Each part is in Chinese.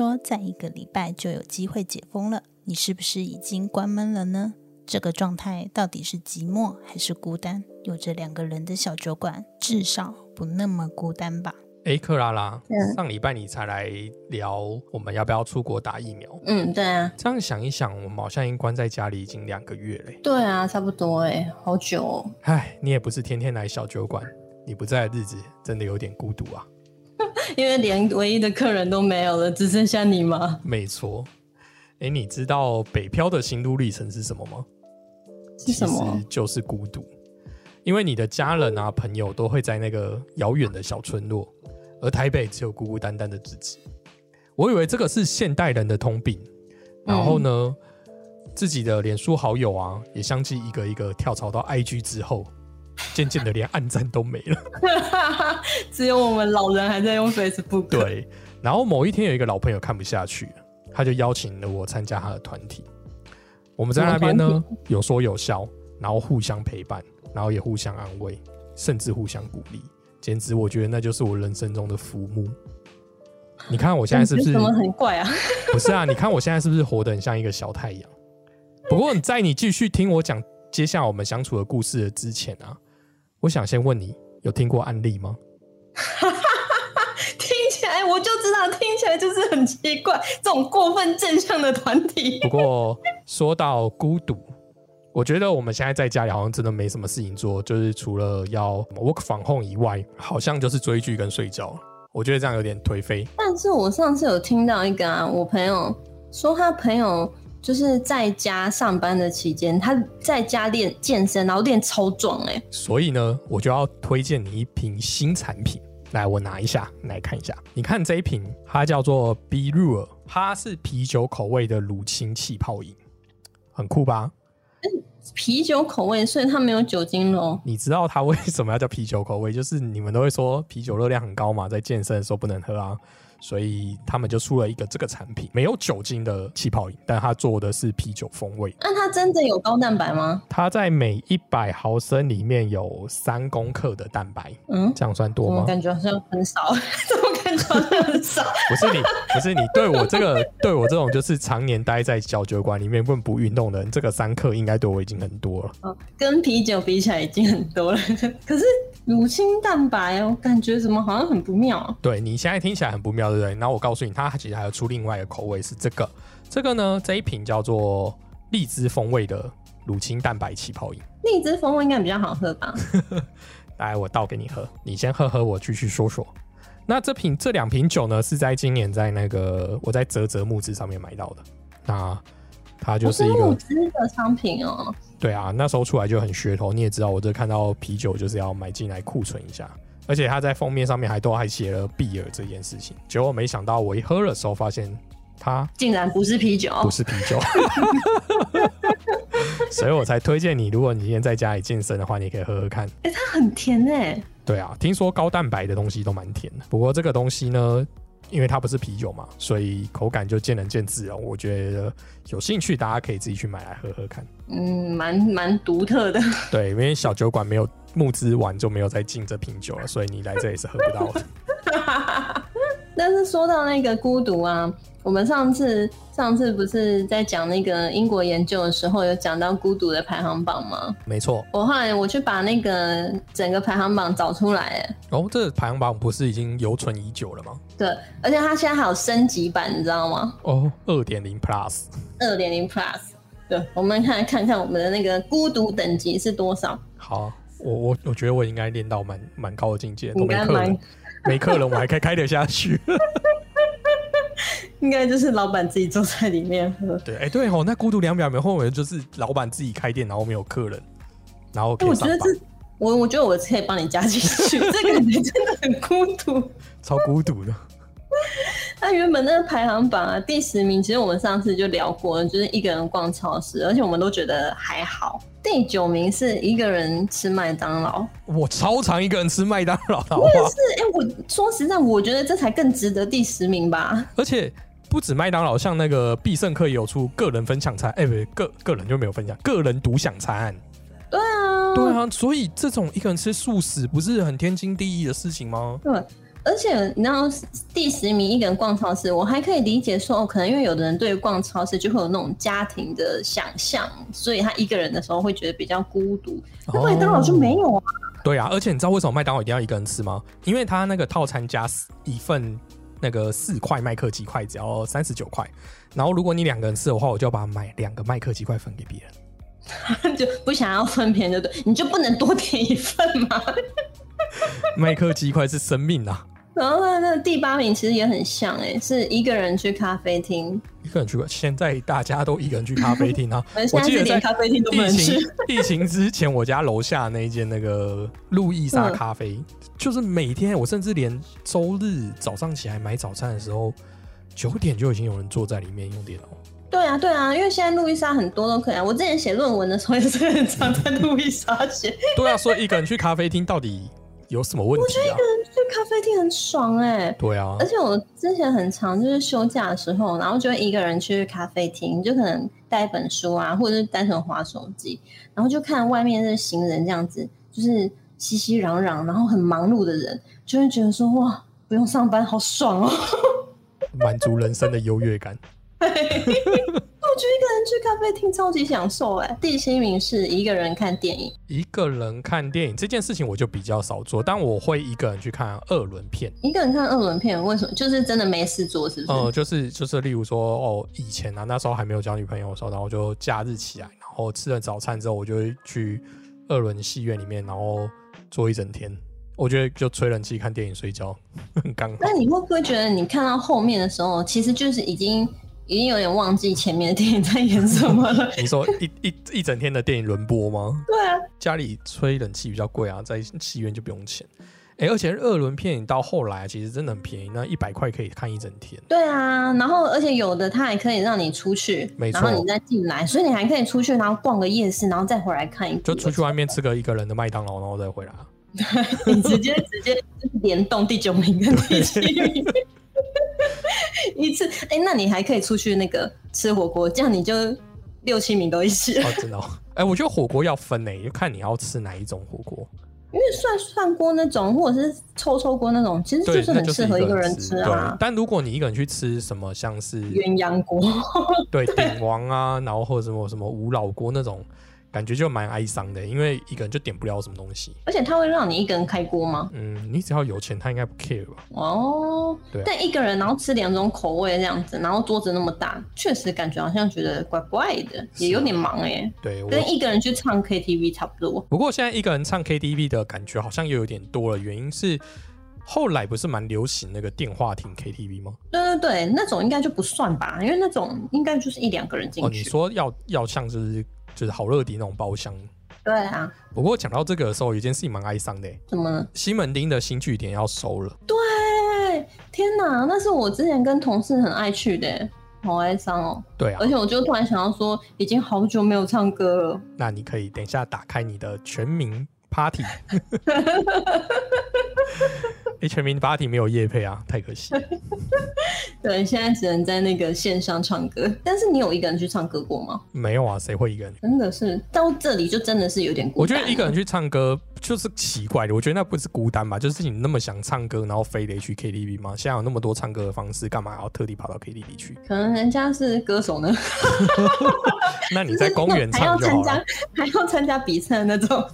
说在一个礼拜就有机会解封了，你是不是已经关门了呢？这个状态到底是寂寞还是孤单？有着两个人的小酒馆，至少不那么孤单吧？哎，克拉拉，嗯上礼拜你才来聊我们要不要出国打疫苗。嗯，对啊，这样想一想，我们好像已经关在家里已经两个月嘞。对啊，差不多哎，好久哦。唉，你也不是天天来小酒馆，你不在的日子真的有点孤独啊。因为连唯一的客人都没有了，只剩下你吗？没错。哎，你知道北漂的心路历程是什么吗？是什么其实就是孤独，因为你的家人啊、朋友都会在那个遥远的小村落，而台北只有孤孤单单的自己。我以为这个是现代人的通病，然后呢，自己的脸书好友啊，也相继一个一个跳槽到 IG 之后，渐渐的连暗赞都没了。只有我们老人还在用 Facebook。，对，然后某一天有一个老朋友看不下去了，他就邀请了我参加他的团体。我们在那边呢，有说有笑，然后互相陪伴，然后也互相安慰，甚至互相鼓励，简直我觉得那就是我人生中的浮木。你看我现在是不是怎么很怪啊？不是啊？你看我现在是不是活得很像一个小太阳？不过你在你继续听我讲接下来我们相处的故事的之前啊，我想先问你，有听过案例吗？听起来我就知道，听起来就是很奇怪，这种过分正向的团体不。过说到孤独，我觉得我们现在在家里好像真的没什么事情做，就是除了要 work from home 以外，好像就是追剧跟睡觉。我觉得这样有点颓废。但是我上次有听到一个啊，我朋友说他朋友就是在家上班的期间，他在家练健身，然后练超壮哎、所以呢，我就要推荐你一瓶新产品。来，我拿一下，你来看一下。你看这一瓶，它叫做 B r u 它是啤酒口味的乳清气泡饮，很酷吧？啤酒口味，所以它没有酒精咯。你知道它为什么要叫啤酒口味？就是你们都会说啤酒热量很高嘛，在健身的时候不能喝啊，所以他们就出了一个这个产品，没有酒精的气泡饮，但它做的是啤酒风味。那它真的有高蛋白吗？它在每一百毫升里面有三公克的蛋白，嗯，这样算多我吗？感觉好像很少，怎么感觉好像很少？不是你，不是你对我这个对我这种就是常年待在小酒馆里面不不运动的人，这个三克应该对我已经很多了。哦跟啤酒比起来已经很多了。可是乳清蛋白，我感觉怎么好像很不妙。对你现在听起来很不妙，对不对？然后我告诉你，它其实还有出另外一个口味是这个，这个呢这一瓶叫做荔枝风味的乳清蛋白气泡饮。荔枝风味应该比较好喝吧？来，我倒给你喝，你先喝喝，我继续说说。那这瓶这两瓶酒呢，是在今年在那个我在泽泽木资上面买到的。那它就是一个哦是募资的商品哦。对啊，那时候出来就很噱头。你也知道，我这看到啤酒就是要买进来库存一下，而且它在封面上面还都还写了碧尔这件事情。结果没想到我一喝的时候，发现它竟然不是啤酒，不是啤酒，所以我才推荐你，如果你今天在家里健身的话，你可以喝喝看。哎、它很甜哎。对啊，听说高蛋白的东西都蛮甜的，不过这个东西呢，因为它不是啤酒嘛，所以口感就见仁见智哦。我觉得有兴趣大家可以自己去买来喝喝看。嗯，蛮蛮独特的。对，因为小酒馆没有募资完就没有再进这瓶酒了，所以你来这里是喝不到的。但是说到那个孤独啊，我们上次上次不是在讲那个英国研究的时候，有讲到孤独的排行榜吗？没错，我后来我去把那个整个排行榜找出来，哎哦，这个排行榜不是已经犹存已久了吗？对，而且它现在还有升级版，你知道吗？哦，二点零 Plus，二点零 Plus。对，我们看看看我们的那个孤独等级是多少？好，我我我觉得我应该练到蛮蛮高的境界，都没客人，没客人我还可以开得下去。应该就是老板自己坐在里面喝。对，哎、对哦，那孤独两秒没后面就是老板自己开店，然后没有客人，然后我觉得这，我我觉得我可以帮你加进去，这感觉真的很孤独。超孤独的。那原本那个排行榜啊，第十名，其实我们上次就聊过了，就是一个人逛超市，而且我们都觉得还好。第九名是一个人吃麦当劳，我超常一个人吃麦当劳的好不？是哎、我说实在，我觉得这才更值得第十名吧。而且不止麦当劳，像那个必胜客也有出个人分享餐，哎、不对，个个人就没有分享，个人独享餐。对啊，对啊，所以这种一个人吃素食不是很天经地义的事情吗？对，而且你知道第十名一个人逛超市，我还可以理解说，哦，可能因为有的人对于逛超市就会有那种家庭的想象，所以他一个人的时候会觉得比较孤独。那麦当劳就没有啊，对啊，而且你知道为什么麦当劳一定要一个人吃吗？因为他那个套餐加一份那个四块麦克鸡块只要三十九块，然后如果你两个人吃的话，我就要把买两个麦克鸡块分给别人。就不想要分别人，就对，你就不能多点一份吗？麦克鸡块是生命啊！然后呢，那第八名其实也很像、哎，是一个人去咖啡厅，一个人去过，现在大家都一个人去咖啡厅啊 我记得在咖啡厅都不能疫情去。疫情之前，我家楼下那一间那个路易莎嗯咖啡，就是每天我甚至连周日早上起来买早餐的时候，九点就已经有人坐在里面用电脑。对啊，对啊，因为现在路易莎很多都可以啊。我之前写论文的时候也是很常在路易莎写，对啊，所以一个人去咖啡厅到底有什么问题啊？去咖啡厅很爽哎、对啊而，且我之前很常就是休假的时候，然后就会一个人去咖啡厅，就可能带一本书啊，或者是单纯划手机，然后就看外面的行人这样子，就是熙熙攘攘，然后很忙碌的人，就会觉得说哇，不用上班好爽哦。满足人生的优越感。我觉得一个人去咖啡厅超级享受哎。第七名是一个人看电影，一个人看电影这件事情我就比较少做，但我会一个人去看二轮片。一个人看二轮片，为什么？就是真的没事做，是不是？呃，就是就是，例如说，哦，以前啊，那时候还没有交女朋友的时候，然后就假日起来，然后吃了早餐之后，我就会去二轮戏院里面，然后坐一整天。我觉得就吹冷气、看电影、睡觉，很刚好那。你会不会觉得你看到后面的时候，其实就是已经已经有点忘记前面的电影在演什么了？你说一一一整天的电影轮播吗？对啊，家里吹冷气比较贵啊，在戏院就不用钱。哎、而且二轮片到后来其实真的很便宜，那一百块可以看一整天。对啊，然后而且有的它还可以让你出去，没错然后你再进来，所以你还可以出去，然后逛个夜市，然后再回来看一。就出去外面吃个一个人的麦当劳，然后再回来啊。你直接直接联动第九名跟 第七名。一次，哎、那你还可以出去那个吃火锅，这样你就六七名都一起了。哦，真的、哦。哎、我觉得火锅要分呢，就看你要吃哪一种火锅。因为涮涮锅那种，或者是臭臭锅那种，其实，就是很适合一个人人吃啊对，。但如果你一个人去吃什么，像是鸳鸯锅，对 鼎王啊，然后或者什么什么五老锅那种，感觉就蛮哀伤的，因为一个人就点不了什么东西。而且他会让你一个人开锅吗？嗯，你只要有钱，他应该不 care 吧？哦，对啊但一个人然后吃两种口味这样子，然后桌子那么大，确实感觉好像觉得怪怪的，也有点忙哎、对。跟一个人去唱 KTV 差不多。不过现在一个人唱 KTV 的感觉好像又有点多了，原因是后来不是蛮流行那个电话亭 KTV 吗？对对对，那种应该就不算吧，因为那种应该就是一两个人进哦，去。你说要要像就是就是好乐迪那种包厢。对啊，不过讲到这个的时候，有一件事情蛮哀伤的耶，怎么？西门町的新据点要收了。对，天哪，那是我之前跟同事很爱去的，好哀伤哦。对啊而，且我就突然想到说，已经好久没有唱歌了。那你可以等一下打开你的全民 Party。哎、全民 Party 没有夜配啊，太可惜。对，现在只能在那个线上唱歌。但是你有一个人去唱歌过吗？没有啊，谁会一个人？真的是到这里就真的是有点孤我单我。觉得一个人去唱歌就是奇怪的，我觉得那不是孤单吧？就是你那么想唱歌，然后非得去 KTV 吗？现在有那么多唱歌的方式，干嘛要特地跑到 KTV 去？可能人家是歌手呢，那你在公园唱就好了。还要参加比赛的那种。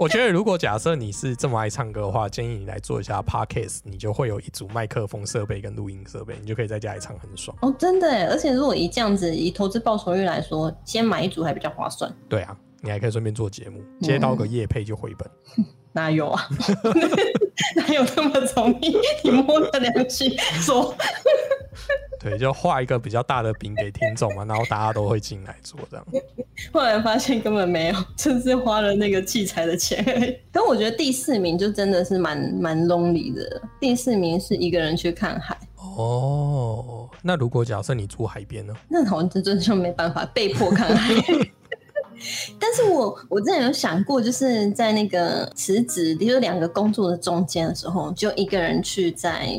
我觉得如果假设你是这么爱唱歌的话，建议你来做一下 Podcast，你就会有一组麦克风设备跟录音设备，你就可以在家里唱很爽。哦，真的耶！而且如果以这样子以投资报酬率来说，先买一组还比较划算。对啊，你还可以顺便做节目，接到个夜配就回本。哪有啊？哪有那么容易？你摸着良心说，对，就画一个比较大的饼给听众嘛，然后大家都会进来做这样。后来发现根本没有，就是花了那个器材的钱。但我觉得第四名就真的是蛮蛮 lonely 的。第四名是一个人去看海，哦，那如果假设你住海边呢？那好像真的就没办法被迫看海。但是我我之前有想过，就是在那个辞职，就是两个工作的中间的时候，就一个人去在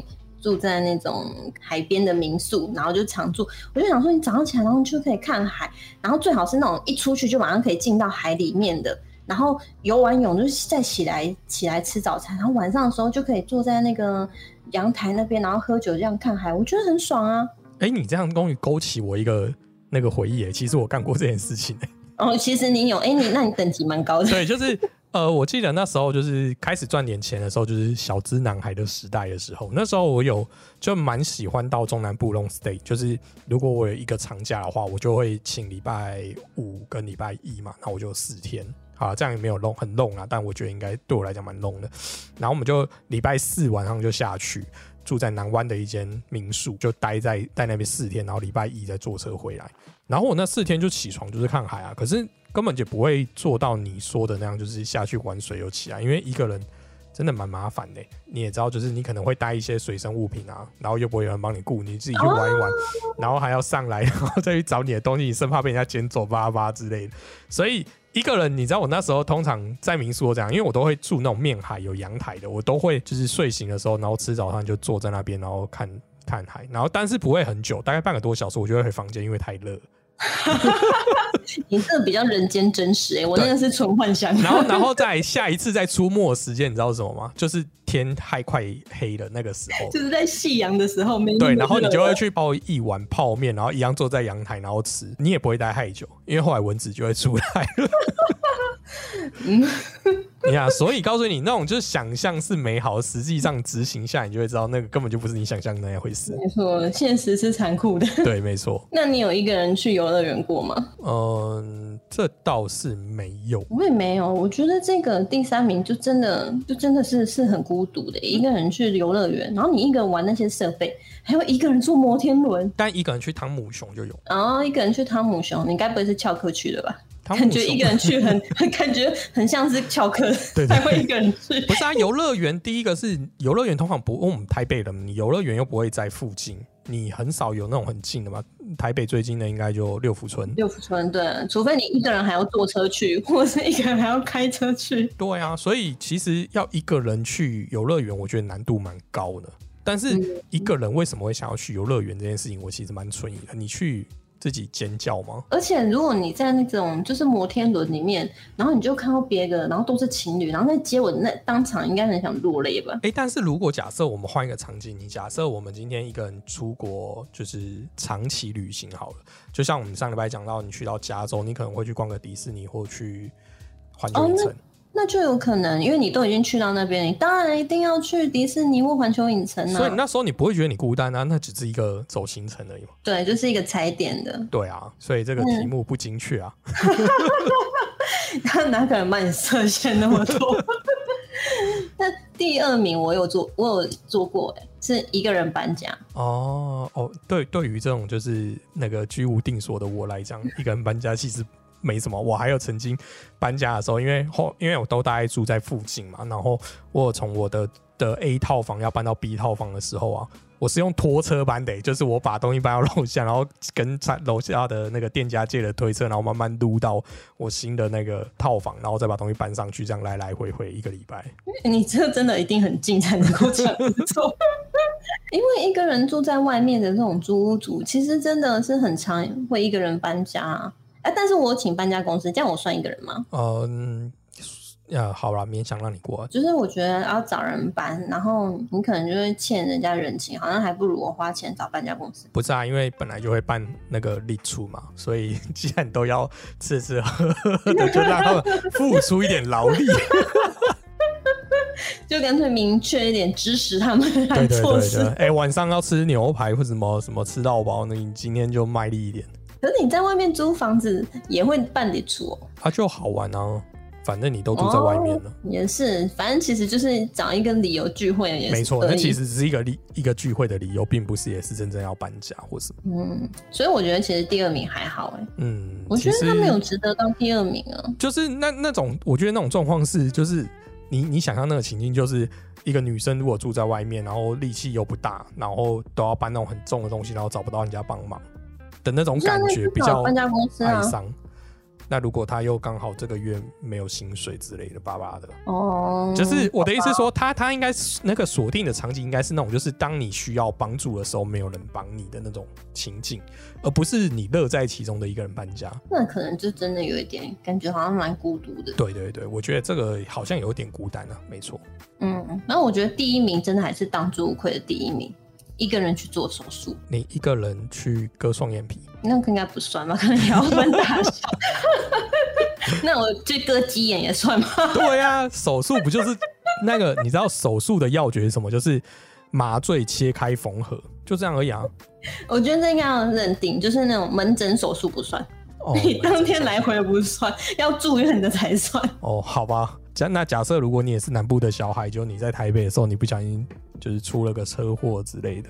住在那种海边的民宿，然后就常住。我就想说，你早上起来，然后就可以看海，然后最好是那种一出去就马上可以进到海里面的，然后游完泳就再起来起来吃早餐，然后晚上的时候就可以坐在那个阳台那边，然后喝酒这样看海，我觉得很爽啊。哎、你这样终于勾起我一个那个回忆哎，其实我干过这件事情耶。哦，其实你有，哎、你那你等级蛮高的。对，就是呃，我记得那时候就是开始赚点钱的时候，就是小资男孩的时代的时候，那时候我有就蛮喜欢到中南部 long stay，就是如果我有一个长假的话，我就会请礼拜五跟礼拜一嘛，那我就四天。好，这样也没有 long 很 long 啊，但我觉得应该对我来讲蛮 long 的。然后我们就礼拜四晚上就下去，住在南湾的一间民宿，就待在在那边四天，然后礼拜一再坐车回来。然后我那四天就起床就是看海啊，可是根本就不会做到你说的那样，就是下去玩水又起来，因为一个人真的蛮麻烦的。你也知道，就是你可能会带一些随身物品啊，然后又不会有人帮你顾，你自己去玩一玩，然后还要上来，然后再去找你的东西，你生怕被人家捡走、巴巴之类的。所以一个人，你知道我那时候通常在民宿这样，因为我都会住那种面海有阳台的，我都会就是睡醒的时候，然后吃早餐就坐在那边，然后看看海，然后但是不会很久，大概半个多小时，我就会回房间，因为太热。你这个比较人间真实哎、我那个是纯幻想。然后，然后再下一次再出没的时间，你知道是什么吗？就是天太快黑的那个时候。就是在夕阳的时候没对，然后你就会去泡一碗泡面，然后一样坐在阳台，然后吃，你也不会待太久，因为后来蚊子就会出来了。嗯你看，所以告诉你，那种就是想象是美好，实际上执行下，你就会知道那个根本就不是你想象的那样回事。没错，现实是残酷的。对，没错。那你有一个人去游乐园过吗？嗯，这倒是没有。我也没有，我觉得这个第三名就真的就真的是是很孤独的，一个人去游乐园，然后你一个人玩那些设备，还有一个人坐摩天轮，但一个人去汤姆熊就有，然后一个人去汤姆熊，你该不会是翘课去的吧？感觉一个人去很 很感觉很像是翘课对 对才会一个人去。不是啊，游乐园第一个是游乐园，通常不，我们台北人，你游乐园又不会在附近，你很少有那种很近的嘛。台北最近的应该就六福村。六福村对，除非你一个人还要坐车去，或者是一个人还要开车去。对啊，所以其实要一个人去游乐园，我觉得难度蛮高的。但是一个人为什么会想要去游乐园这件事情，我其实蛮存疑的。你去自己尖叫吗？而且如果你在那种就是摩天轮里面，然后你就看到别的，然后都是情侣，然后在接吻，那当场应该很想落泪吧？诶，但是如果假设我们换一个场景，你假设我们今天一个人出国，就是长期旅行好了，就像我们上礼拜讲到，你去到加州，你可能会去逛个迪士尼或去环球影城。那就有可能，因为你都已经去到那边，你当然一定要去迪士尼或环球影城啊。所以那时候你不会觉得你孤单啊，那只是一个走行程而已嘛。对，就是一个踩点的，对啊，所以这个题目不精确啊。他哪可能帮你设限那么多？那第二名我有做，我有做过、欸，是一个人搬家。哦哦，对，对于这种就是那个居无定所的我来讲，一个人搬家其实没什么。我还有曾经搬家的时候，因为后因为我都大概住在附近嘛，然后我有从我的的 A 套房要搬到 B 套房的时候啊，我是用拖车搬的、就是我把东西搬到楼下，然后跟在楼下的那个店家借了推车，然后慢慢撸到我新的那个套房，然后再把东西搬上去，这样来来回回一个礼拜。你这真的一定很近才能够这样做，因为一个人住在外面的这种租屋族，其实真的是很常会一个人搬家、啊。哎、但是我请搬家公司，这样我算一个人吗？嗯，呀，好啦，勉强让你过啊。就是我觉得要找人搬，然后你可能就会欠人家人情，好像还不如我花钱找搬家公司。不是啊，因为本来就会办那个立出嘛，所以 既然都要吃吃喝喝的，就让他们付出一点劳力。就干脆明确一点，支持他们来对对做事。对对，哎、晚上要吃牛排或什么什么吃到饱，那你今天就卖力一点，可是你在外面租房子也会办得出哦。啊，就好玩啊。反正你都住在外面了。也是，反正其实就是找一个理由聚会，也是没错，那其实只是一个理一个聚会的理由，并不是也是真正要搬家或什么。嗯，所以我觉得其实第二名还好哎，嗯，我觉得他没有值得当第二名啊。就是那那种，我觉得那种状况是，就是你你想象那个情境，就是一个女生如果住在外面，然后力气又不大，然后都要搬那种很重的东西，然后找不到人家帮忙的那种感觉，比较哀伤。那如果他又刚好这个月没有薪水之类的，巴巴的，哦，就是我的意思是说，他他应该是那个锁定的场景，应该是那种就是当你需要帮助的时候，没有人帮你的那种情景，而不是你乐在其中的一个人搬家。那可能就真的有一点感觉，好像蛮孤独的。对对对，我觉得这个好像有点孤单啊，没错。嗯，然后我觉得第一名真的还是当之无愧的第一名，一个人去做手术，你一个人去割双眼皮，那个应该不算吧？可能也要分大小。那我去割鸡眼也算吗？对啊，手术不就是那个？你知道手术的要诀是什么？就是麻醉、切开、缝合，就这样而已啊。我觉得这应该要认定，就是那种门诊手术不算，哦，你当天来回不算，要住院的才算。哦，好吧。假那假设如果你也是南部的小孩，就你在台北的时候，你不小心就是出了个车祸之类的，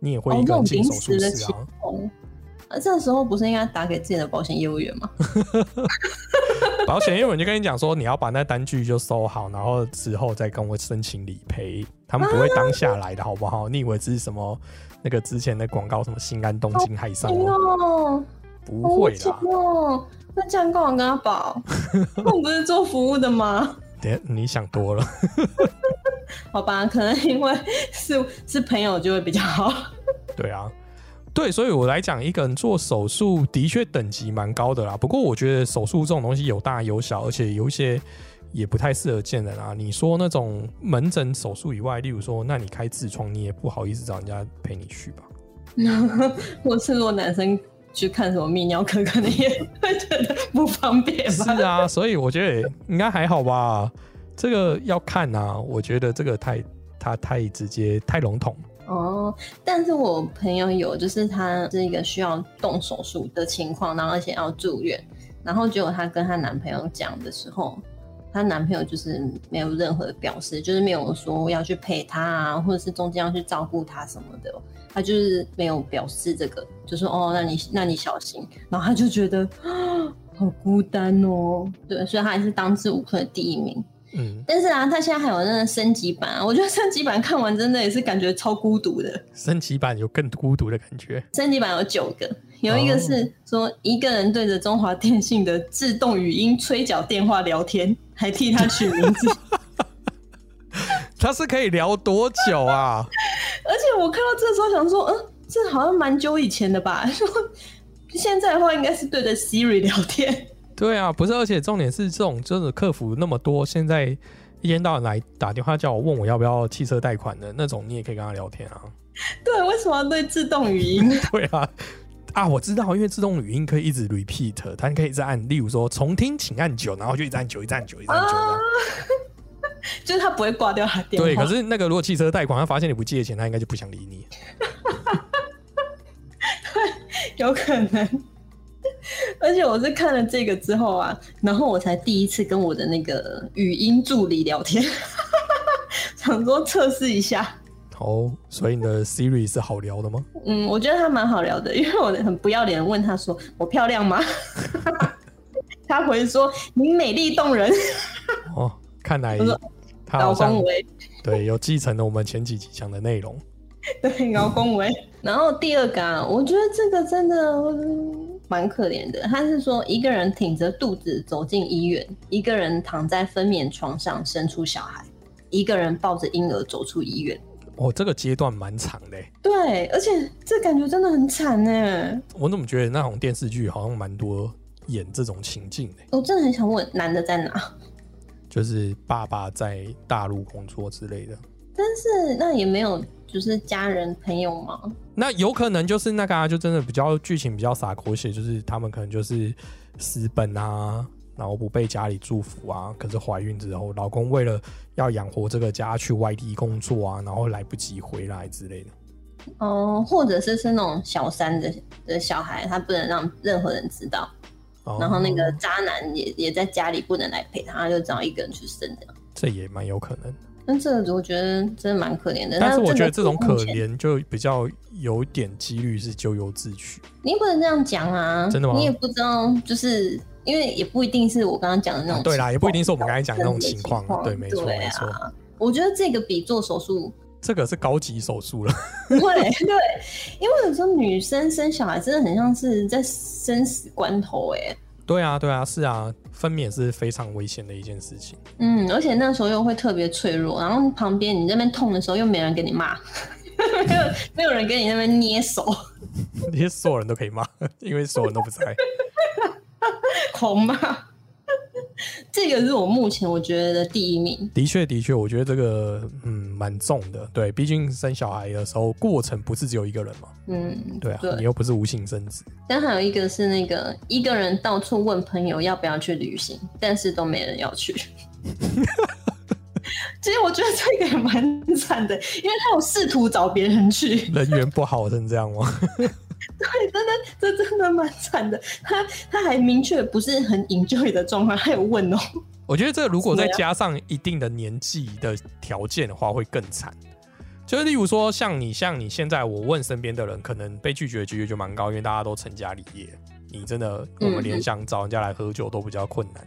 你也会一个手术室啊。这时候不是应该打给自己的保险业务员吗？保险业务员就跟你讲说，你要把那单据就收好，然后之后再跟我申请理赔，他们不会当下来的，好不好？你以为这是什么那个之前的广告，什么新安东京海上不会啦。哦，那这样干嘛跟他保？我不是做服务的吗？等下你想多了。好吧，可能因为是是朋友就会比较好。对啊，对，所以我来讲，一个人做手术的确等级蛮高的啦。不过我觉得手术这种东西有大有小，而且有一些也不太适合见人啊。你说那种门诊手术以外，例如说，那你开痔疮，你也不好意思找人家陪你去吧？我是如果男生去看什么泌尿科，可能也会觉得不方便是。啊，所以我觉得应该还好吧。这个要看啊，我觉得这个太他太直接太笼统。哦，但是我朋友有，就是她是一个需要动手术的情况，然后而且要住院，然后结果她跟她男朋友讲的时候，她男朋友就是没有任何表示，就是没有说要去陪她啊，或者是中间要去照顾她什么的，他就是没有表示这个，就说哦，那你那你小心，然后他就觉得啊，好孤单哦，对，所以他还是当之无愧的第一名。嗯，但是啊，他现在还有那个升级版啊，我觉得升级版看完真的也是感觉超孤独的。升级版有更孤独的感觉。升级版有九个，有一个是说一个人对着中华电信的自动语音催缴电话聊天，还替他取名字。他是可以聊多久啊？而且我看到这时候想说，嗯，这好像蛮久以前的吧？说现在的话应该是对着 Siri 聊天。对啊，不是，而且重点是这种就是客服那么多，现在一天到晚来打电话叫我问我要不要汽车贷款的那种，你也可以跟他聊天啊。对，为什么要对自动语音？对啊，啊，我知道，因为自动语音可以一直 repeat，它可以一直按，例如说重听请按九，然后就一直按九，一直按九，一直按九。就是他不会挂掉他电话。对，可是那个如果汽车贷款，他发现你不借钱，他应该就不想理你。有可能。而且我是看了这个之后啊，然后我才第一次跟我的那个语音助理聊天，想说测试一下。哦，所以你的 Siri 是好聊的吗？嗯，我觉得他蛮好聊的，因为我很不要脸地问他说：“我漂亮吗？” 他回说：“你美丽动人。哦，看来我说他好像老公维，对有继承了我们前几集讲的内容。对，老公维。然后第二个啊，我觉得这个真的嗯蛮可怜的。他是说一个人挺着肚子走进医院，一个人躺在分娩床上生出小孩，一个人抱着婴儿走出医院。哦，这个阶段蛮长的欸。对，而且这感觉真的很惨呢。我怎么觉得那种电视剧好像蛮多演这种情境的，我真的很想问，男的在哪？就是爸爸在大陆工作之类的。但是那也没有就是家人朋友吗？那有可能就是那个啊，就真的比较剧情比较洒狗血，就是他们可能就是私奔啊，然后不被家里祝福啊。可是怀孕之后，老公为了要养活这个家，去外地工作啊，然后来不及回来之类的。哦、或者是是那种小三的的小孩，他不能让任何人知道。哦然后那个渣男也也在家里不能来陪他，他就只好一个人去生这样。这也蛮有可能。但这个我觉得真的蛮可怜的。但是我觉得个这种可怜就比较有点几率是咎由自取。你不能这样讲啊，真的吗你也不知道，就是因为也不一定是我刚刚讲的那种、对啦，也不一定是我们刚才讲的那种情况况。对，没错对没错，啊。我觉得这个比做手术这个是高级手术了。对对，因为有时候女生生小孩真的很像是在生死关头哎、对啊，对啊，是啊，分娩是非常危险的一件事情。嗯，而且那时候又会特别脆弱，然后旁边你那边痛的时候又没人给你骂，没有没有人跟你那边捏手 那些所有人都可以骂，因为所有人都不在。狂骂。这个是我目前我觉得的第一名。的确，的确，我觉得这个嗯蛮重的。对，毕竟生小孩的时候过程不是只有一个人嘛。嗯，对啊，对你又不是无性生殖。但还有一个是那个一个人到处问朋友要不要去旅行，但是都没人要去。其实我觉得这个也蛮惨的，因为他有试图找别人去，人缘不好成这样吗？对，真的，这真的蛮惨的。他他还明确不是很 enjoy 的状况，还有问哦。我觉得这如果再加上一定的年纪的条件的话，会更惨。就是例如说，像你像你现在，我问身边的人，可能被拒绝的几率就蛮高，因为大家都成家立业。你真的，我们连想找人家来喝酒都比较困难。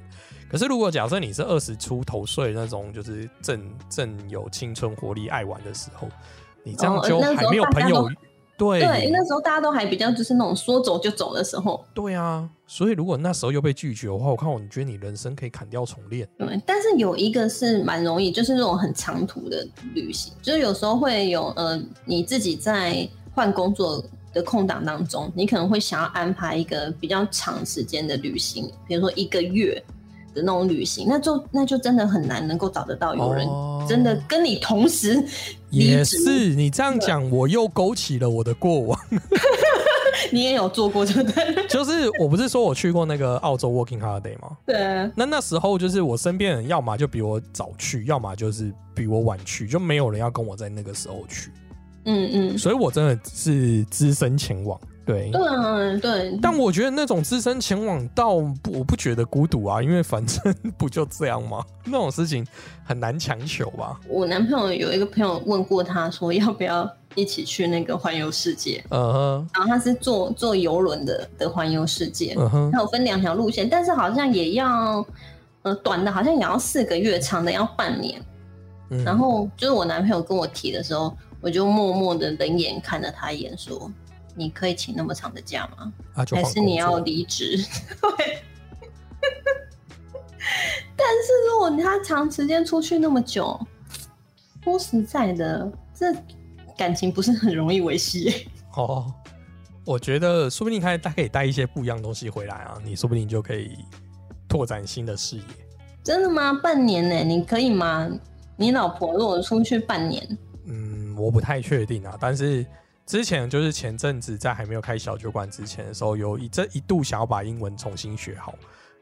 可是如果假设你是二十出头岁那种，就是正正有青春活力、爱玩的时候，你这样就还没有朋友对对，那时候大家都还比较就是那种说走就走的时候，对啊。所以如果那时候又被拒绝的话，我看我你觉得你人生可以砍掉重练。对。但是有一个是蛮容易，就是那种很长途的旅行，就是有时候会有呃，你自己在换工作的空档当中，你可能会想要安排一个比较长时间的旅行，比如说一个月的那种旅行，那就那就真的很难能够找得到有人哦真的跟你同时也是，你这样讲，我又勾起了我的过往。你也有做过，对不对？就是我不是说我去过那个澳洲 Working Holiday 吗？对，啊那那时候就是我身边人要么就比我早去，要么就是比我晚去，就没有人要跟我在那个时候去，嗯嗯，所以我真的是只身前往。对，对啊，对。但我觉得那种只身前往到不我不觉得孤独啊，因为反正 不就这样吗？那种事情很难强求吧。我男朋友有一个朋友问过他说要不要一起去那个环游世界，嗯哼，然后他是坐坐游轮的的环游世界，嗯哼它，有分两条路线，但是好像也要呃短的好像也要四个月，长的要半年。嗯然后就是我男朋友跟我提的时候，我就默默的冷眼看了他一眼，说：“你可以请那么长的假吗？啊，还是你要离职？” 对。但是如果他长时间出去那么久，说实在的，这感情不是很容易维系。哦，我觉得说不定他他可以带一些不一样的东西回来啊，你说不定就可以拓展新的视野。真的吗？半年呢？你可以吗？你老婆如果出去半年，嗯，我不太确定啊，但是之前就是前阵子在还没有开小酒馆之前的时候，有一这一度想要把英文重新学好，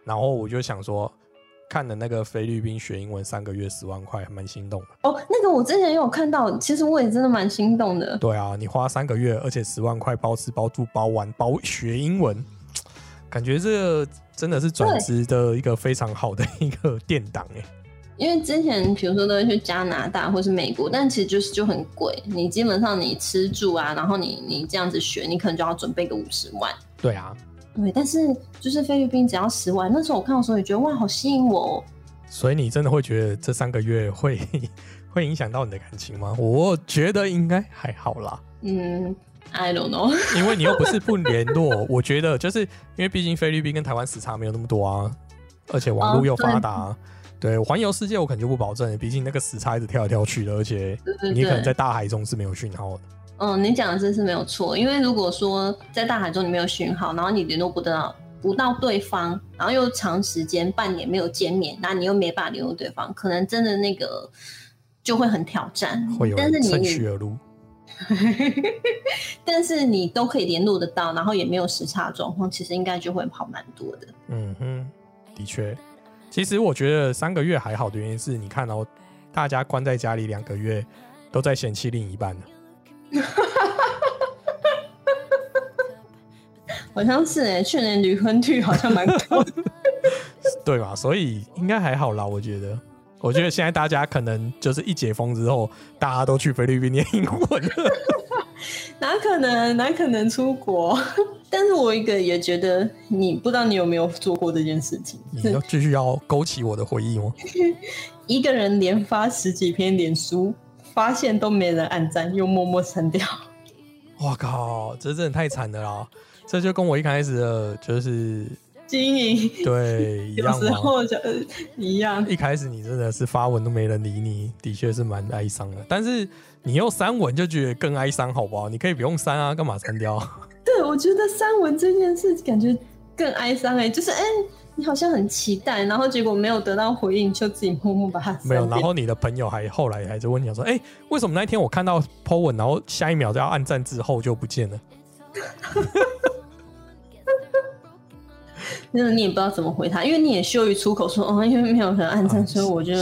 然后我就想说，看了那个菲律宾学英文三个月十万块，还蛮心动的。哦，那个我之前也有看到，其实我也真的蛮心动的。对啊，你花三个月，而且十万块包吃包住包玩包学英文，感觉这个真的是转职的一个非常好的一个垫档哎。因为之前比如说都会去加拿大或是美国，但其实就是就很贵，你基本上你吃住啊，然后你你这样子学，你可能就要准备个五十万。对啊，对，但是就是菲律宾只要十万，那时候我看的时候也觉得哇，好吸引我哦。所以你真的会觉得这三个月会会影响到你的感情吗？我觉得应该还好啦。嗯，I don't know。因为你又不是不联络，我觉得就是因为毕竟菲律宾跟台湾时差没有那么多啊，而且网络又发达、啊对，环游世界我可能就不保证，毕竟那个时差一直跳来跳去的，而且你可能在，大海中是没有讯号的。嗯，你讲的真是没有错。因为如果说在大海中你没有讯号，然后你联络不到不到对方，然后又长时间半年没有见面，那你又没办法联络对方，可能真的那个就会很挑战。会有但是你虚而入。但是你都可以联络得到，然后也没有时差状况，其实应该就会好蛮多的。嗯哼，的确。其实我觉得三个月还好的原因是，你看哦，大家关在家里两个月，都在嫌弃另一半呢。好像是哎、去年离婚率好像蛮高的。对嘛？所以应该还好啦，我觉得。我觉得现在大家可能就是一解封之后，大家都去菲律宾念英文了。哪可能？哪可能出国？但是我一个也觉得，你不知道你有没有做过这件事情，你要继续要勾起我的回忆吗？一个人连发十几篇脸书，发现都没人按赞，又默默删掉。我靠，这真的太惨了啦！这就跟我一开始的就是经营对一有。时候就呃一样，一开始你真的是发文都没人理你，的确是蛮哀伤的。但是你又删文就觉得更哀伤，好不好？你可以不用删啊，干嘛删掉？对我觉得删文这件事感觉更哀伤哎、就是哎、你好像很期待，然后结果没有得到回应，就自己默默把它删没有，然后你的朋友还后来还在问你说，哎、为什么那一天我看到 po 文，然后下一秒就要按赞之后就不见了？那你也不知道怎么回他，因为你也羞于出口说哦，因为没有人按赞，啊所以我就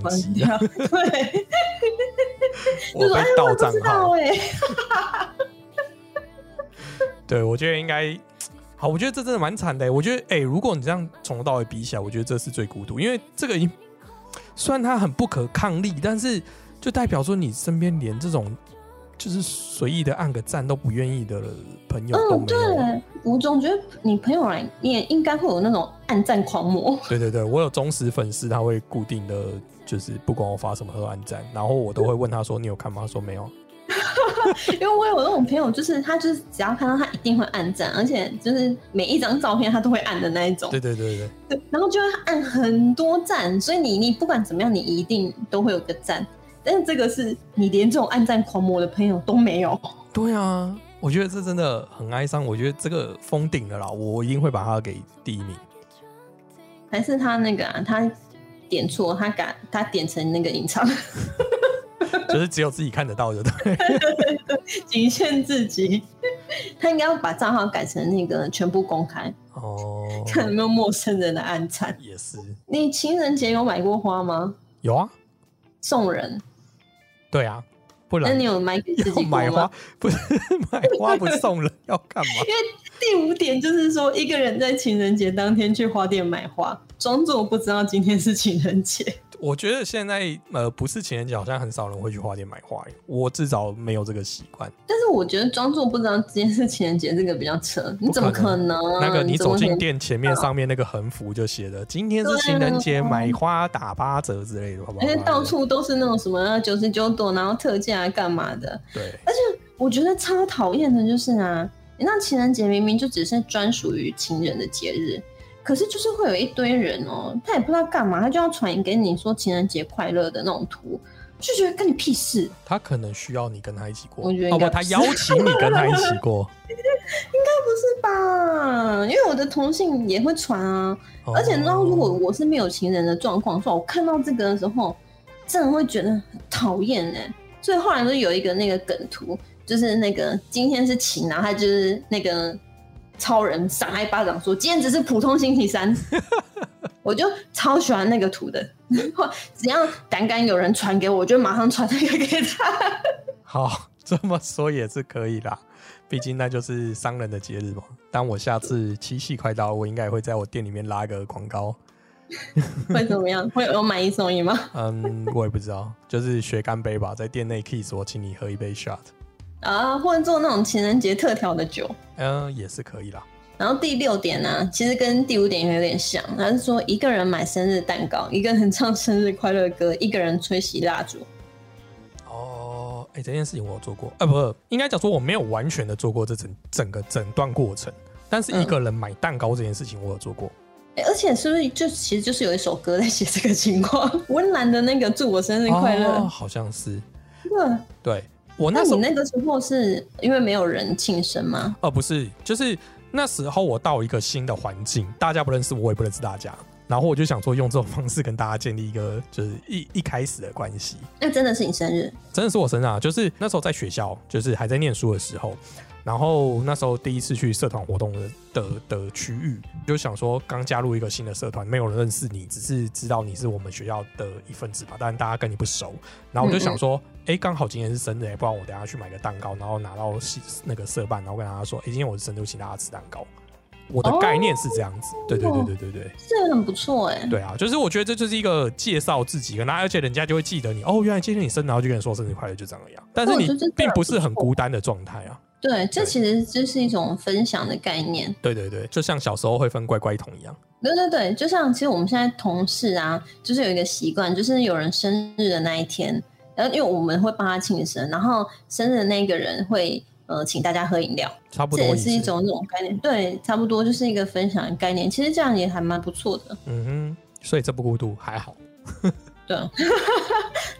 关机掉。对，我被盗账号。哎、对，我觉得应该好，我觉得这真的蛮惨的。我觉得，哎、如果你这样从头到尾比起来，我觉得这是最孤独，因为这个已经虽然它很不可抗力，但是就代表说你身边连这种就是随意的按个赞都不愿意的朋友都嗯，没有。对，我总觉得你朋友来，你也应该会有那种暗赞狂魔。对对对，我有忠实粉丝，他会固定的就是不管我发什么他都按赞，然后我都会问他说你有看吗？他说没有。因为我有那种朋友，就是他就是只要看到他一定会按赞，而且就是每一张照片他都会按的那一种。对对对对，对，然后就会按很多赞，所以你你不管怎么样，你一定都会有个赞。但是这个是你连这种暗赞狂魔的朋友都没有。对啊，我觉得这真的很哀伤。我觉得这个封顶了啦，我一定会把它给第一名。还是他那个啊，他点错，他敢他点成那个隐藏，就是只有自己看得到的，对。仅限自己。他应该要把账号改成那个全部公开，哦，看有没有陌生人的暗赞。也是你情人节有买过花吗？有啊，送人？对啊，不然那你有买给自己买花吗？不是买花不送人要干嘛？因为第五点就是说，一个人在情人节当天去花店买花，装作不知道今天是情人节。我觉得现在呃不是情人节，好像很少人会去花店买花耶，我至少没有这个习惯。但是我觉得装作不知道今天是情人节，这个比较扯。你怎么可能？那个你走进店前面上面那个横幅就写的“今天是情人节，买花打八折”之类的，好不好？而且到处都是那种什么九十九朵，然后特价干嘛的？对，而且我觉得超讨厌的就是啊，那情人节明明就只是专属于情人的节日，可是就是会有一堆人哦，他也不知道干嘛，他就要传给你说情人节快乐的那种图，就觉得跟你屁事。他可能需要你跟他一起过，我觉得哦不，他应该不是邀请你跟他一起过，应该不是吧？因为我的同性也会传啊，哦而且你知道，如果我是没有情人的状况下，我看到这个的时候，真的会觉得很讨厌哎。所以后来就有一个那个梗图，就是那个今天是晴，然后他就是那个超人赏他一巴掌说今天只是普通星期三，我就超喜欢那个图的。只要胆敢有人传给我，我就马上传那个给他。好，这么说也是可以啦，毕竟那就是商人的节日嘛。当我下次七夕快到，我应该也会在我店里面拉个广告。会怎么样？会有买一送一吗？嗯，我也不知道，就是学干杯吧，在店内 kiss 我，请你喝一杯 shot，啊，或者做那种情人节特调的酒。嗯，也是可以啦。然后第六点呢、其实跟第五点有点像，他是说一个人买生日蛋糕，一个人唱生日快乐歌，一个人吹熄蜡烛。哦，哎、这件事情我有做过，呃，不，应该讲说我没有完全的做过这整整个整段过程，但是一个人买蛋糕这件事情我有做过。哎而且是不是就其实就是有一首歌在写这个情况？温岚的那个祝我生日快乐。哦，好像是，对，对我那时候，那你那个时候是因为没有人庆生吗？呃，不是，就是那时候我到一个新的环境，大家不认识我，我也不认识大家，然后我就想说用这种方式跟大家建立一个就是一一开始的关系。那真的是你生日？真的是我生日啊！就是那时候在学校，就是还在念书的时候，然后那时候第一次去社团活动的的的区域，就想说刚加入一个新的社团，没有人认识你，只是知道你是我们学校的一份子吧，但大家跟你不熟。然后我就想说，哎、刚好今天是生日，不然我等下去买个蛋糕，然后拿到系那个社办，然后跟大家说，哎、今天我是生日，我请大家吃蛋糕。我的概念是这样子，对对对对对对。这个很不错哎。对啊，就是我觉得这就是一个介绍自己，跟大家，而且人家就会记得你哦，原来今天你生，然后就跟你说生日快乐，就这样而已啊。但是你并不是很孤单的状态啊。对，这其实就是一种分享的概念。对对对，就像小时候会分乖乖桶一样。对对对，就像其实我们现在同事啊，就是有一个习惯，就是有人生日的那一天，然后因为我们会帮他庆生，然后生日的那个人会呃请大家喝饮料，差不多这也是一种那种概念。对，差不多就是一个分享的概念。其实这样也还蛮不错的。嗯哼，所以这不孤独还好。对，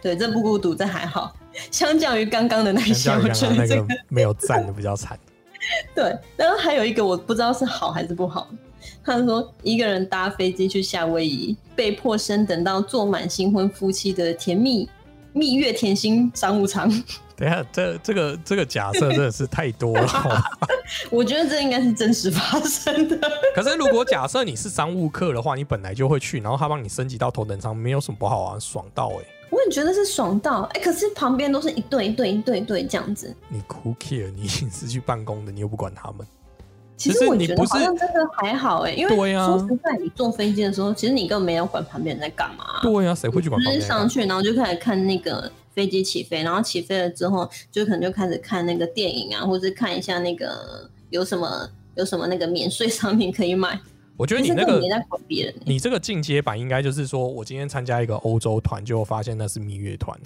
对，这不孤独，这还好。相较于刚刚的那些，我觉得这个 没有赞的比较惨。对，然后还有一个我不知道是好还是不好。他说一个人搭飞机去夏威夷，被迫升等到坐满新婚夫妻的甜蜜蜜月甜心商务舱。等一下，这这个这个假设真的是太多了。我觉得这应该是真实发生的。可是如果假设你是商务客的话，你本来就会去，然后他帮你升级到头等舱，没有什么不好啊，爽到哎、我也觉得是爽到，哎、可是旁边都是一对一对一对一对这样子。你 who care？你是去办公的，你又不管他们。其实我觉得你不是好像真的还好哎、因为说实在，你坐飞机的时候，其实你根本没有管旁边人在干嘛、对啊，谁会去管就是？上去，然后就开始看那个飞机起飞，然后起飞了之后，就可能就开始看那个电影啊，或者是看一下那个有什么有什么那个免税商品可以买。我觉得你那个你这个进阶版应该就是说，我今天参加一个欧洲团，结果发现那是蜜月团，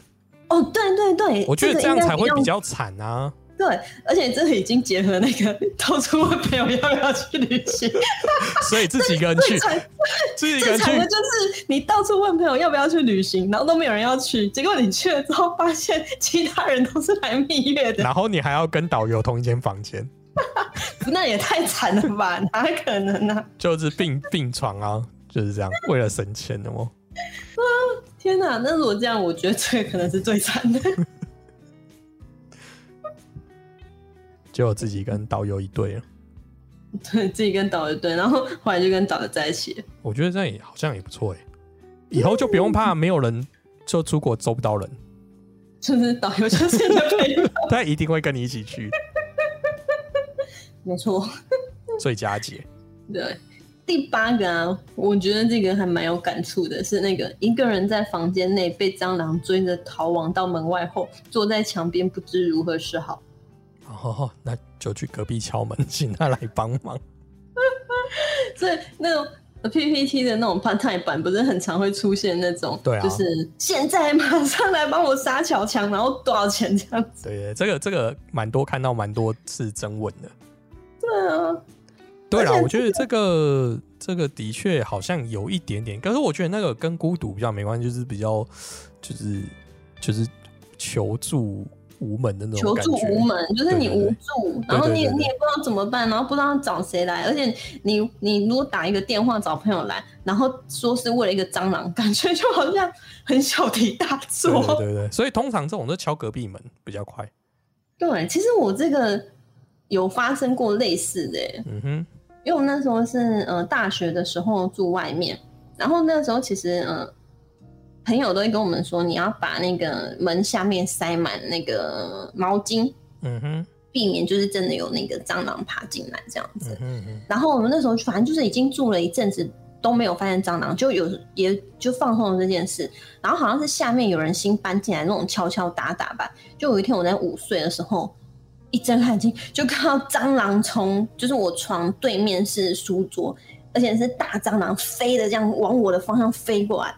哦，对对对，我觉得这样才会比较惨啊。对，而且这个已经结合那个到处问朋友要不要去旅行，所以自己一个人去最，惨 自己一个人最惨的去，就是你到处问朋友要不要去旅行，然后都没有人要去，结果你去了之后发现其他人都是来蜜月的，然后你还要跟导游同一间房间，那也太惨了吧？哪可能呢、就是病病床啊，就是这样，为了省钱的哦。啊天哪！那如果这样，我觉得这个可能是最惨的。结果自己跟导游一对了，对自己跟导游对，然后后来就跟导游在一起。我觉得这样也好像也不错哎。以后就不用怕没有人就出国周不到人，就是导游就是你的朋友，他一定会跟你一起去，没错。最佳解。对，第八个啊，我觉得这个还蛮有感触的，是那个一个人在房间内被蟑螂追着逃亡到门外后，坐在墙边不知如何是好。哦，那就去隔壁敲门，请他来帮忙。所以那种 PPT 的那种 part time 版，不是很常会出现那种，对啊就是现在马上来帮我杀小强，然后多少钱这样子？对，这个这个蛮多看到蛮多次征文的。对啊，对啦而，且我觉得这个这个的确好像有一点点，可是我觉得那个跟孤独比较没关系，就是比较就是就是求助无门的那种求助。无门，就是你对对对无助，然后你你也不知道怎么办，然后不知道找谁来，而且你你如果打一个电话找朋友来，然后说是为了一个蟑螂，感觉就好像很小题大对做。对对对，所以通常这种都敲隔壁门比较快。对，其实我这个有发生过类似的耶，嗯哼，因为我那时候是呃大学的时候住外面，然后那时候其实呃朋友都会跟我们说，你要把那个门下面塞满那个毛巾，嗯哼，避免就是真的有那个蟑螂爬进来这样子。嗯哼然后我们那时候反正就是已经住了一阵子都没有发现蟑螂，就有也就放松了这件事。然后好像是下面有人新搬进来那种敲敲打打吧。就有一天我在午睡的时候，一睁开眼睛就看到蟑螂从就是我床对面是书桌，而且是大蟑螂飞的这样往我的方向飞过来，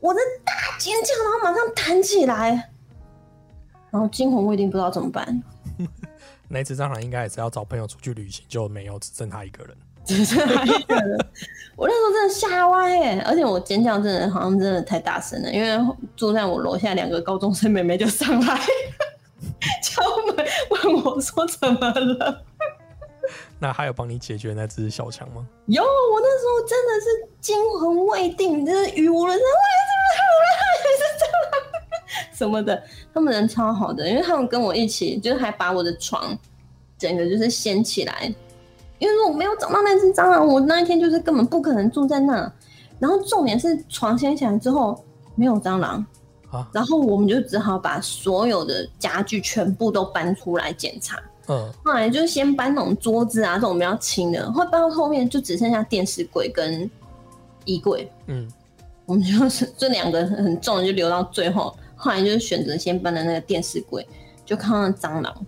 我的大尖叫，然后马上弹起来，然后惊魂未定，不知道怎么办。那一只蟑螂应该也是要找朋友出去旅行，就没有，只剩他一个人。只剩他一个人。我那时候真的吓歪哎，而且我尖叫真的好像真的太大声了，因为住在我楼下两个高中生妹妹就上来 敲门问我说怎么了。那还有帮你解决那只小强吗？有，我那时候真的是惊魂未定，就是语无伦？什么的，他们人超好的，因为他们跟我一起，就是还把我的床整个就是掀起来。因为如果没有找到那只蟑螂，我那一天就是根本不可能住在那。然后重点是床掀起来之后没有蟑螂啊然后我们就只好把所有的家具全部都搬出来检查。嗯，后来就先搬那种桌子啊这种比较轻的，后来搬到后面就只剩下电视柜跟衣柜。嗯，我们就是 这两个很重的就留到最后，后来就是选择先搬的那个电视柜，就看到蟑螂。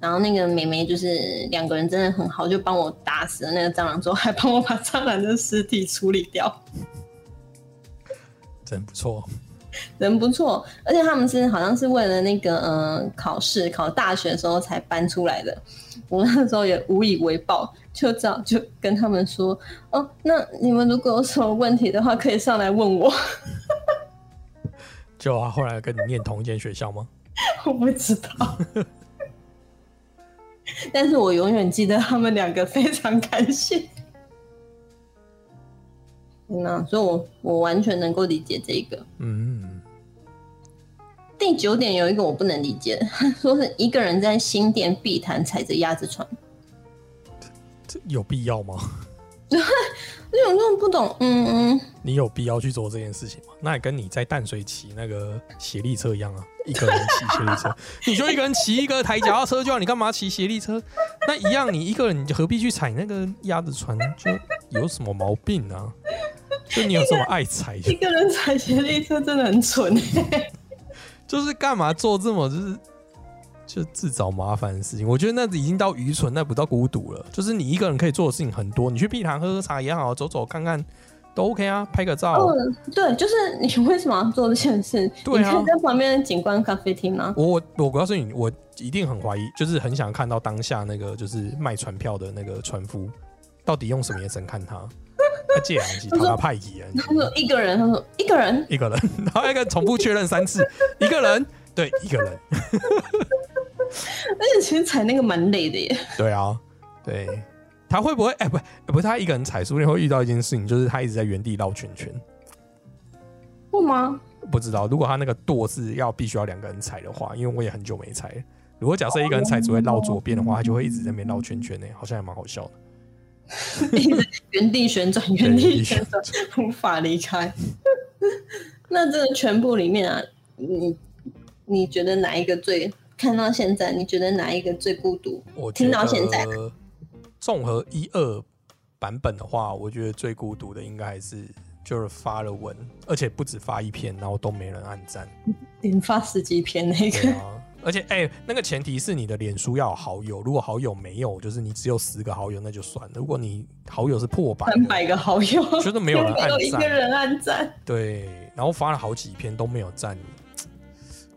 然后那个妹妹就是两个人真的很好，就帮我打死了那个蟑螂之后，还帮我把蟑螂的尸体处理掉，真不错。人不错。而且他们是好像是为了那个呃考试考大学的时候才搬出来的。我那时候也无以为报，就这样就跟他们说哦，那你们如果有什么问题的话，可以上来问我。就他，后来跟你念同一间学校吗？我不知道，但是我永远记得他们两个非常感谢。天哪，所以我我完全能够理解这个。嗯，第九点有一个我不能理解，他 说是一个人在新店碧潭踩着鸭子船，这有必要吗？我真的不懂，嗯嗯，你有必要去做这件事情吗？那也跟你在淡水骑那个斜力车一样啊，一个人骑斜力车，你就一个人骑一个抬脚踏车就好，你干嘛骑斜力车？那一样，你一个人，你何必去踩那个鸭子船？就有什么毛病啊？就你有这么爱踩，一个人踩斜力车真的很蠢、就是干嘛做这么就是就自找麻烦的事情？我觉得那已经到愚蠢，那不到孤独了。就是你一个人可以做的事情很多，你去碧潭喝喝茶也好，走走看看都 OK 啊，拍个照。嗯，对，就是你为什么要做这件事？对啊你可以在旁边的景观咖啡厅啊。我我我告诉你，我一定很怀疑，就是很想看到当下那个就是卖船票的那个船夫，到底用什么眼神看他？他借两集，他派几人？他说一个人，他说一个人，一个人，然后一个重复确认三次，一个人，对，一个人，而且其实踩那个蛮累的耶。对啊，对，他会不会？哎、不，不是他一个人踩，说不定会遇到一件事情，就是他一直在原地绕圈圈。会吗？不知道，如果他那个舵是要必须要两个人踩的话，因为我也很久没踩了。如果假设一个人踩只会绕左边的话，他就会一直在那边绕圈圈呢，好像还蛮好笑的。一直原地旋转，原原地旋转，无法离开。那这个全部里面啊，你你觉得哪一个最看到现在？你觉得哪一个最孤独？我觉听到现在得综合一二版本的话，我觉得最孤独的应该还是就是发了文，而且不止发一篇，然后都没人按赞。连发十几篇那对个，啊，而且哎、那个前提是你的脸书要有好友，如果好友没有，就是你只有十个好友那就算了。如果你好友是破百，三百个好友，就是没有人 按有一个赞，人按赞，对，然后发了好几篇都没有赞，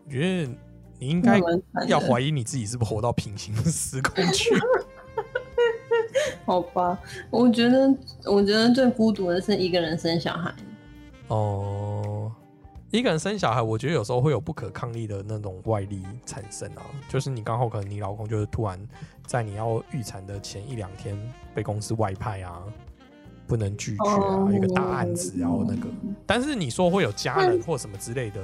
我觉得你应该要怀疑你自己是不是活到平行时空去。好吧？我觉得，我觉得最孤独的是一个人生小孩。哦，一个人生小孩，我觉得有时候会有不可抗力的那种外力产生啊，就是你刚好可能你老公就是突然在你要预产的前一两天被公司外派啊，不能拒绝啊，哦一个大案子，然后那个，但是你说会有家人或什么之类的，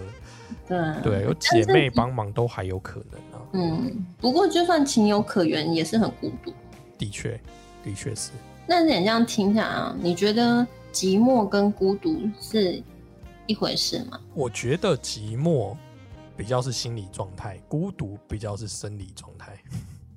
对对，有姐妹帮忙都还有可能啊，嗯，不过就算情有可原，也是很孤独。的确，的确是。那你这样听下啊，你觉得寂寞跟孤独是一回事吗？我觉得寂寞比较是心理状态，孤独比较是生理状态。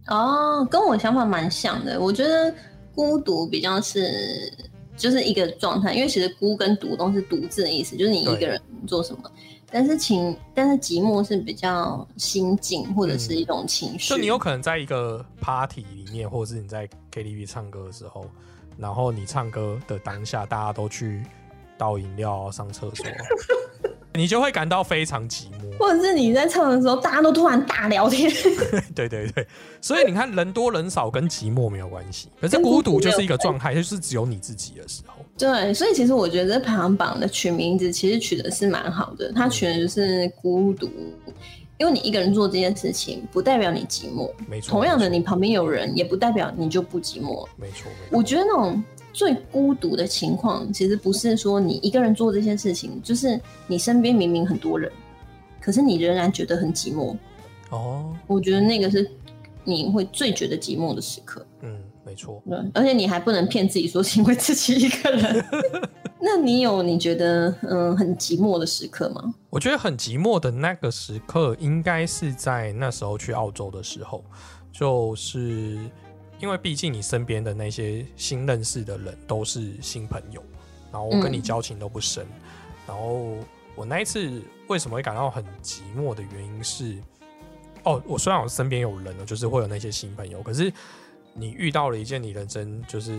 哦，跟我想法蛮像的。我觉得孤独比较是就是一个状态，因为其实孤跟独都是独自的意思，就是你一个人做什么。但是情，但是寂寞是比较心境或者是一种情绪。就你有可能在一个 party 里面，或者是你在 KTV 唱歌的时候，然后你唱歌的当下，大家都去倒饮料、上厕所，你就会感到非常寂寞。或者是你在唱的时候，大家都突然大聊天。对对对，所以你看，人多人少跟寂寞没有关系，可是孤孤独就是一个状态，就是只有你自己的时候。对，所以其实我觉得这排行榜的取名字其实取的是蛮好的，它取的就是孤独，因为你一个人做这件事情，不代表你寂寞。没错，同样的，你旁边有人，也不代表你就不寂寞。没错我觉得那种最孤独的情况，其实不是说你一个人做这件事情，就是你身边明明很多人，可是你仍然觉得很寂寞。哦，我觉得那个是你会最觉得寂寞的时刻。嗯，没错。对，而且你还不能骗自己说是因为自己一个人。那你有你觉得嗯很寂寞的时刻吗？我觉得很寂寞的那个时刻，应该是在那时候去澳洲的时候，就是因为毕竟你身边的那些新认识的人都是新朋友，然后我跟你交情都不深，然后我那一次为什么会感到很寂寞的原因是，哦，我虽然我身边有人呢，就是会有那些新朋友，可是你遇到了一件你人生就是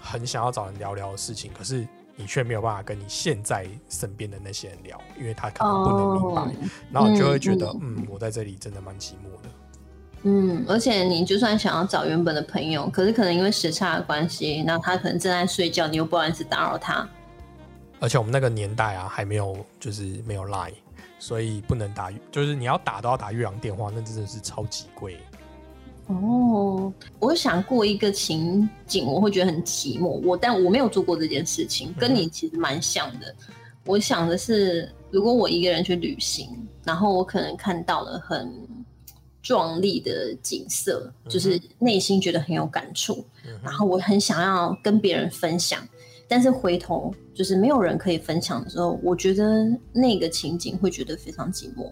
很想要找人聊聊的事情，可是你却没有办法跟你现在身边的那些人聊，因为他可能不能明白，哦然后你就会觉得，嗯嗯，我在这里真的蛮寂寞的。嗯，而且你就算想要找原本的朋友，可是可能因为时差的关系，那他可能正在睡觉，你又不好意思打扰他。而且我们那个年代啊，还没有就是没有 Line，所以不能打，就是你要打都要打越洋电话，那真的是超级贵。哦，我想过一个情景，我会觉得很寂寞。我但我没有做过这件事情，跟你其实蛮像的。我想的是，如果我一个人去旅行，然后我可能看到了很壮丽的景色，就是内心觉得很有感触，然后我很想要跟别人分享，但是回头就是没有人可以分享的时候，我觉得那个情景会觉得非常寂寞。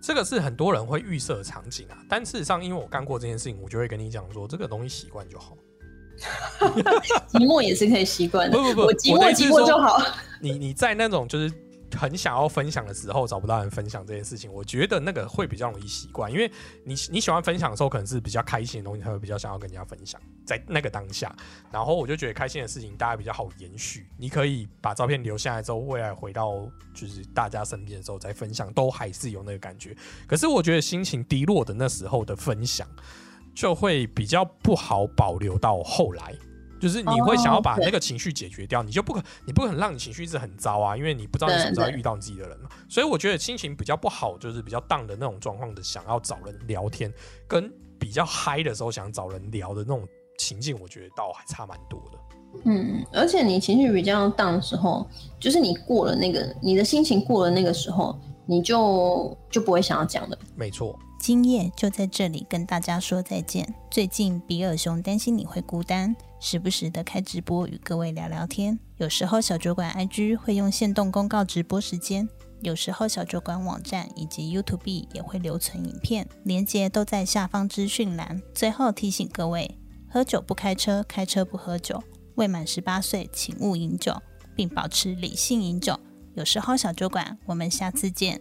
这个是很多人会预设的场景啊，但事实上，因为我干过这件事情，我就会跟你讲说，这个东西习惯就好。寂寞也是可以习惯的，不不不我寂寞寂寞就好。你你在那种就是很想要分享的时候，找不到人分享这件事情，我觉得那个会比较容易习惯，因为你你喜欢分享的时候，可能是比较开心的东西，才会比较想要跟人家分享，在那个当下。然后我就觉得开心的事情，大家比较好延续。你可以把照片留下来之后，未来回到就是大家身边的时候再分享，都还是有那个感觉。可是我觉得心情低落的那时候的分享，就会比较不好保留到后来。就是你会想要把那个情绪解决掉，你就不可你不可能让你情绪一直很糟啊，因为你不知道你什么时候遇到你自己的人嘛。所以我觉得心情比较不好，就是比较荡的那种状况的，想要找人聊天，跟比较嗨的时候想找人聊的那种情境，我觉得倒还差蛮多的。嗯，而且你情绪比较 down 的时候，就是你过了那个，你的心情过了那个时候，你就就不会想要讲了。没错，今夜就在这里跟大家说再见。最近比尔熊担心你会孤单，时不时的开直播与各位聊聊天。有时候小酒馆 IG 会用限动公告直播时间，有时候小酒馆网站以及 YouTube 也会留存影片，连接都在下方资讯栏。最后提醒各位：喝酒不开车，开车不喝酒。未满十八岁请勿饮酒，并保持理性饮酒。有时候小酒馆，我们下次见。